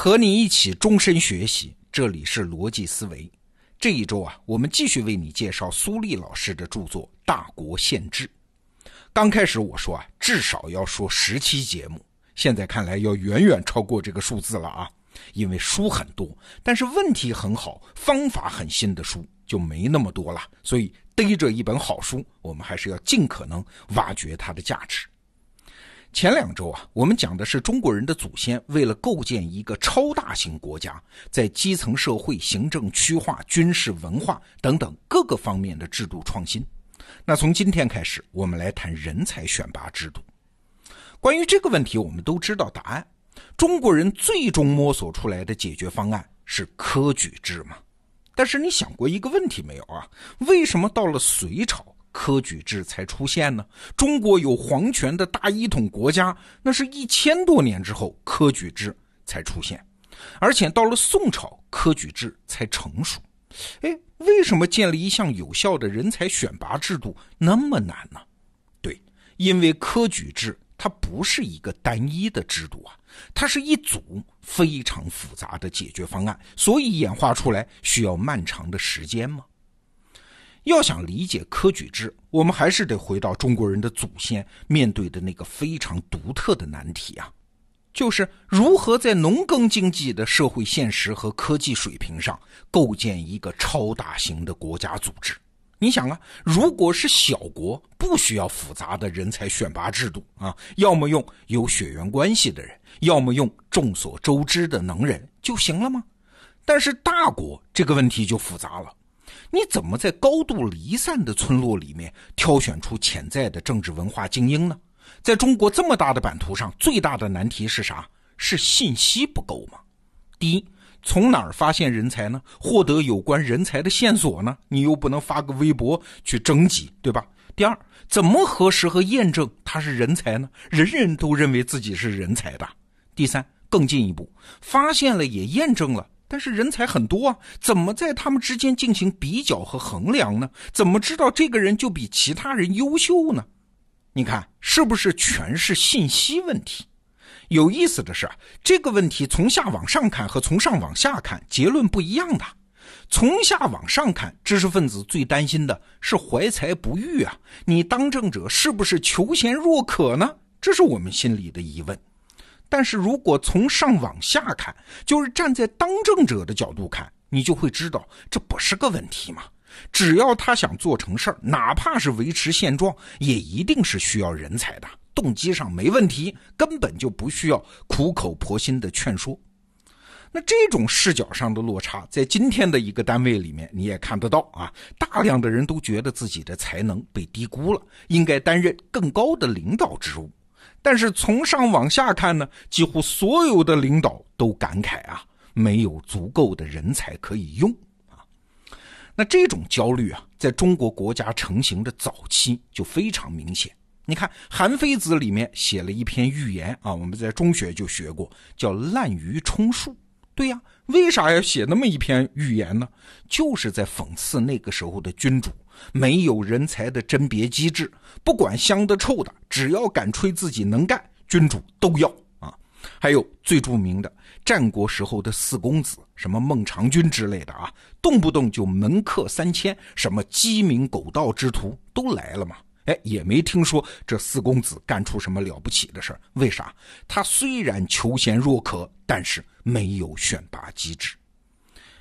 和你一起终身学习，这里是逻辑思维。这一周啊，我们继续为你介绍苏立老师的著作《大国宪制》。刚开始我说啊，至少要说十期节目，现在看来要远远超过这个数字了啊。因为书很多，但是问题很好、方法很新的书就没那么多了，所以逮着一本好书，我们还是要尽可能挖掘它的价值。前两周啊，我们讲的是中国人的祖先为了构建一个超大型国家，在基层社会、行政区划、军事、文化等等各个方面的制度创新。那从今天开始，我们来谈人才选拔制度。关于这个问题，我们都知道答案。中国人最终摸索出来的解决方案是科举制嘛？但是你想过一个问题没有啊？为什么到了隋朝科举制才出现呢？中国有皇权的大一统国家，那是一千多年之后科举制才出现，而且到了宋朝科举制才成熟。哎，为什么建立一项有效的人才选拔制度那么难呢？对，因为科举制。它不是一个单一的制度啊，它是一组非常复杂的解决方案，所以演化出来需要漫长的时间吗？要想理解科举制，我们还是得回到中国人的祖先面对的那个非常独特的难题啊，就是如何在农耕经济的社会现实和科技水平上构建一个超大型的国家组织。你想啊，如果是小国，不需要复杂的人才选拔制度啊，要么用有血缘关系的人，要么用众所周知的能人就行了吗？但是大国这个问题就复杂了，你怎么在高度离散的村落里面挑选出潜在的政治文化精英呢？在中国这么大的版图上，最大的难题是啥？是信息不够吗？第一。从哪儿发现人才呢？获得有关人才的线索呢？你又不能发个微博去征集，对吧？第二，怎么核实和验证他是人才呢？人人都认为自己是人才的。第三，更进一步，发现了也验证了，但是人才很多啊，怎么在他们之间进行比较和衡量呢？怎么知道这个人就比其他人优秀呢？你看，是不是全是信息问题？有意思的是，这个问题从下往上看和从上往下看结论不一样的。从下往上看，知识分子最担心的是怀才不遇啊，你当政者是不是求贤若渴呢？这是我们心里的疑问。但是如果从上往下看，就是站在当政者的角度看，你就会知道这不是个问题嘛。只要他想做成事儿，哪怕是维持现状，也一定是需要人才的。动机上没问题，根本就不需要苦口婆心的劝说。那这种视角上的落差，在今天的一个单位里面你也看得到啊。大量的人都觉得自己的才能被低估了，应该担任更高的领导职务。但是从上往下看呢，几乎所有的领导都感慨啊，没有足够的人才可以用啊。那这种焦虑啊，在中国国家成型的早期就非常明显。你看《韩非子》里面写了一篇寓言啊，我们在中学就学过，叫《滥竽充数》。对呀，为啥要写那么一篇寓言呢？就是在讽刺那个时候的君主没有人才的甄别机制，不管香的臭的，只要敢吹自己能干，君主都要啊。还有最著名的战国时候的四公子，什么孟尝君之类的啊，动不动就门客三千，什么鸡鸣狗盗之徒都来了嘛。哎，也没听说这四公子干出什么了不起的事儿。为啥？他虽然求贤若渴，但是没有选拔机制。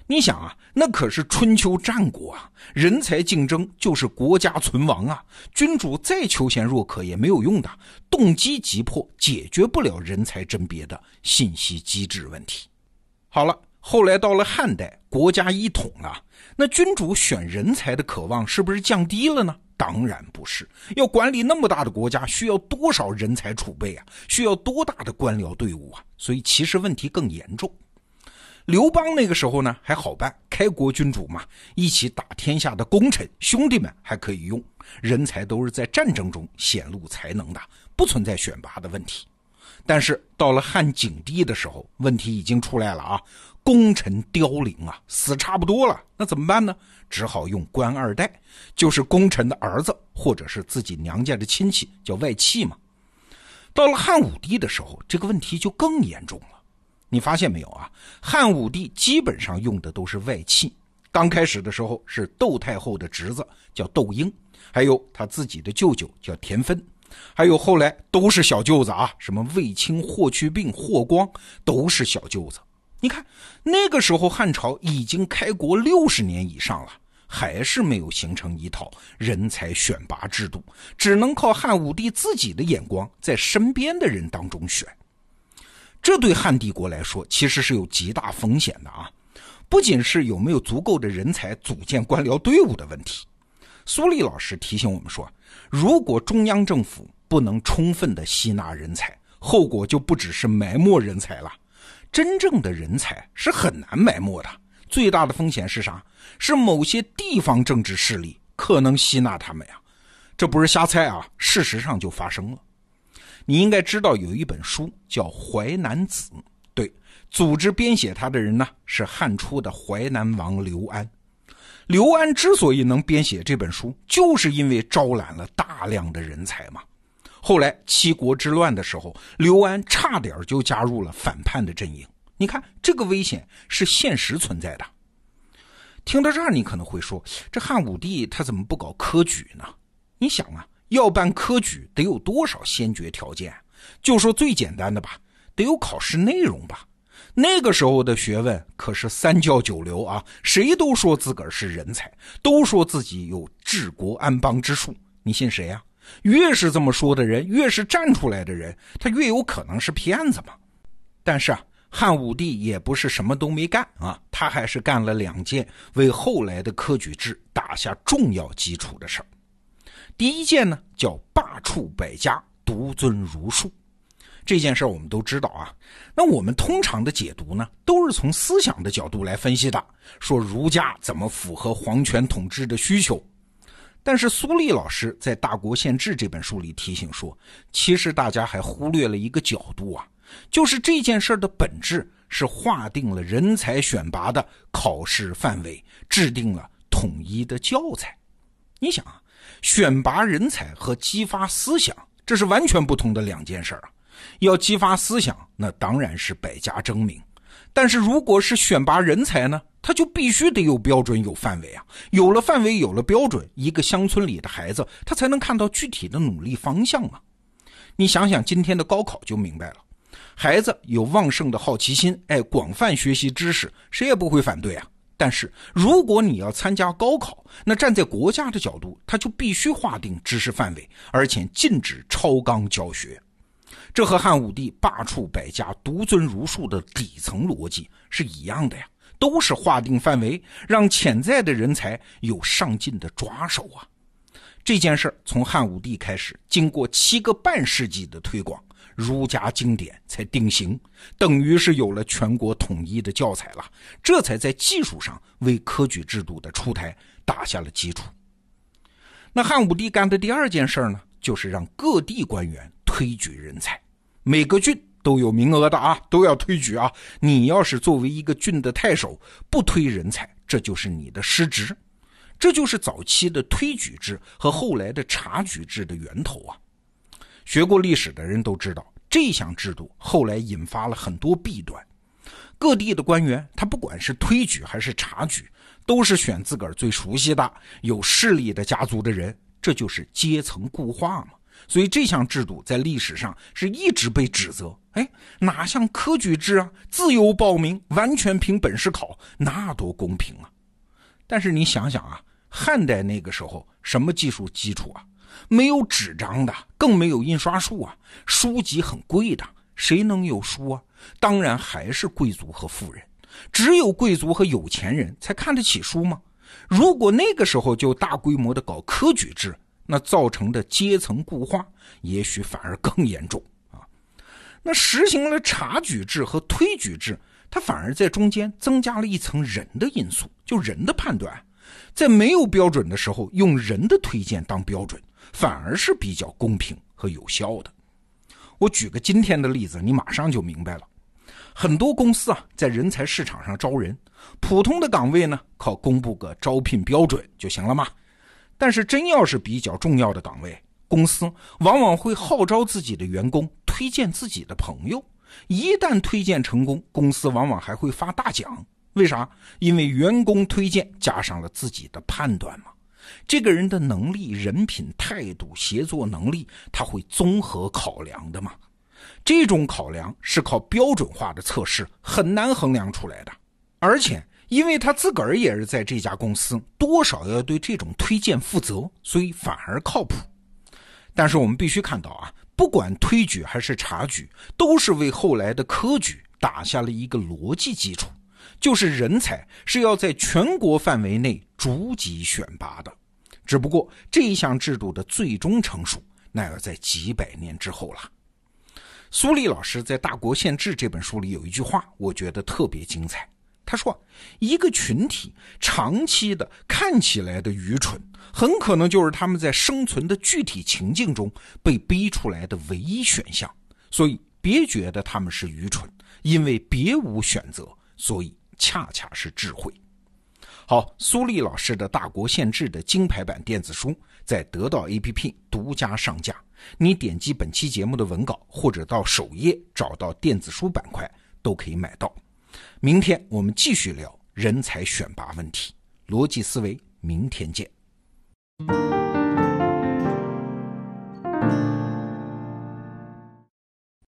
你想啊，那可是春秋战国啊，人才竞争就是国家存亡啊。君主再求贤若渴也没有用的，动机急迫，解决不了人才甄别的信息机制问题。好了，后来到了汉代，国家一统了，那君主选人才的渴望是不是降低了呢？当然不是，要管理那么大的国家，需要多少人才储备啊？需要多大的官僚队伍啊？所以其实问题更严重。刘邦那个时候呢还好办，开国君主嘛，一起打天下的功臣兄弟们还可以用，人才都是在战争中显露才能的，不存在选拔的问题。但是到了汉景帝的时候，问题已经出来了啊！功臣凋零啊，死差不多了，那怎么办呢？只好用官二代，就是功臣的儿子或者是自己娘家的亲戚，叫外戚嘛。到了汉武帝的时候，这个问题就更严重了。你发现没有啊？汉武帝基本上用的都是外戚。刚开始的时候是窦太后的侄子叫窦婴，还有他自己的舅舅叫田芬，还有后来都是小舅子啊，什么卫青、霍去病、霍光都是小舅子。你看那个时候汉朝已经开国六十年以上了，还是没有形成一套人才选拔制度，只能靠汉武帝自己的眼光，在身边的人当中选。这对汉帝国来说，其实是有极大风险的啊！不仅是有没有足够的人才组建官僚队伍的问题，苏立老师提醒我们说，如果中央政府不能充分的吸纳人才，后果就不只是埋没人才了。真正的人才是很难埋没的，最大的风险是啥？是某些地方政治势力可能吸纳他们呀！这不是瞎猜啊，事实上就发生了。你应该知道有一本书叫《淮南子》，对，组织编写它的人呢是汉初的淮南王刘安。刘安之所以能编写这本书，就是因为招揽了大量的人才嘛。后来七国之乱的时候，刘安差点就加入了反叛的阵营。你看，这个危险是现实存在的。听到这儿，你可能会说，这汉武帝他怎么不搞科举呢？你想啊。要办科举得有多少先决条件？就说最简单的吧，得有考试内容吧。那个时候的学问可是三教九流啊，谁都说自个儿是人才，都说自己有治国安邦之术。你信谁呀？越是这么说的人，越是站出来的人，他越有可能是骗子嘛。但是啊，汉武帝也不是什么都没干啊，他还是干了两件为后来的科举制打下重要基础的事儿。第一件呢，叫罢黜百家，独尊儒术。这件事我们都知道啊。那我们通常的解读呢，都是从思想的角度来分析的，说儒家怎么符合皇权统治的需求。但是苏立老师在《大国宪制》这本书里提醒说，其实大家还忽略了一个角度啊，就是这件事的本质是划定了人才选拔的考试范围，制定了统一的教材。你想啊。选拔人才和激发思想，这是完全不同的两件事啊！要激发思想，那当然是百家争鸣；但是如果是选拔人才呢，他就必须得有标准、有范围啊！有了范围，有了标准，一个乡村里的孩子，他才能看到具体的努力方向啊！你想想今天的高考就明白了，孩子有旺盛的好奇心，哎，广泛学习知识，谁也不会反对啊！但是，如果你要参加高考，那站在国家的角度，他就必须划定知识范围，而且禁止超纲教学。这和汉武帝罢黜百家、独尊儒术的底层逻辑是一样的呀，都是划定范围，让潜在的人才有上进的抓手啊。这件事从汉武帝开始，经过七个半世纪的推广。儒家经典才定型，等于是有了全国统一的教材了，这才在技术上为科举制度的出台打下了基础。那汉武帝干的第二件事呢，就是让各地官员推举人才，每个郡都有名额的啊，都要推举啊。你要是作为一个郡的太守不推人才，这就是你的失职。这就是早期的推举制和后来的察举制的源头啊。学过历史的人都知道，这项制度后来引发了很多弊端。各地的官员，他不管是推举还是察举，都是选自个儿最熟悉的、有势力的家族的人，这就是阶层固化嘛。所以这项制度在历史上是一直被指责。哎，哪像科举制啊，自由报名，完全凭本事考，那多公平啊！但是你想想啊，汉代那个时候什么技术基础啊？没有纸张的，更没有印刷术啊！书籍很贵的，谁能有书啊？当然还是贵族和富人，只有贵族和有钱人才看得起书吗？如果那个时候就大规模的搞科举制，那造成的阶层固化，也许反而更严重啊！那实行了察举制和推举制，它反而在中间增加了一层人的因素，就人的判断，在没有标准的时候，用人的推荐当标准。反而是比较公平和有效的。我举个今天的例子，你马上就明白了。很多公司啊，在人才市场上招人，普通的岗位呢，靠公布个招聘标准就行了嘛。但是真要是比较重要的岗位，公司往往会号召自己的员工推荐自己的朋友，一旦推荐成功，公司往往还会发大奖。为啥？因为员工推荐加上了自己的判断嘛。这个人的能力、人品、态度、协作能力，他会综合考量的嘛。这种考量是靠标准化的测试很难衡量出来的。而且，因为他自个儿也是在这家公司，多少要对这种推荐负责，所以反而靠谱。但是我们必须看到啊。不管推举还是察举，都是为后来的科举打下了一个逻辑基础，就是人才是要在全国范围内逐级选拔的。只不过这一项制度的最终成熟，那要在几百年之后了。苏立老师在《大国宪制》这本书里有一句话，我觉得特别精彩。他说：“一个群体长期的看起来的愚蠢，很可能就是他们在生存的具体情境中被逼出来的唯一选项。所以别觉得他们是愚蠢，因为别无选择，所以恰恰是智慧。”好，苏丽老师的《大国宪制》的金牌版电子书在得到 APP 独家上架，你点击本期节目的文稿，或者到首页找到电子书板块，都可以买到。明天我们继续聊人才选拔问题，逻辑思维。明天见。